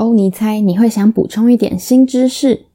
欧尼猜你会想补充一点新知识。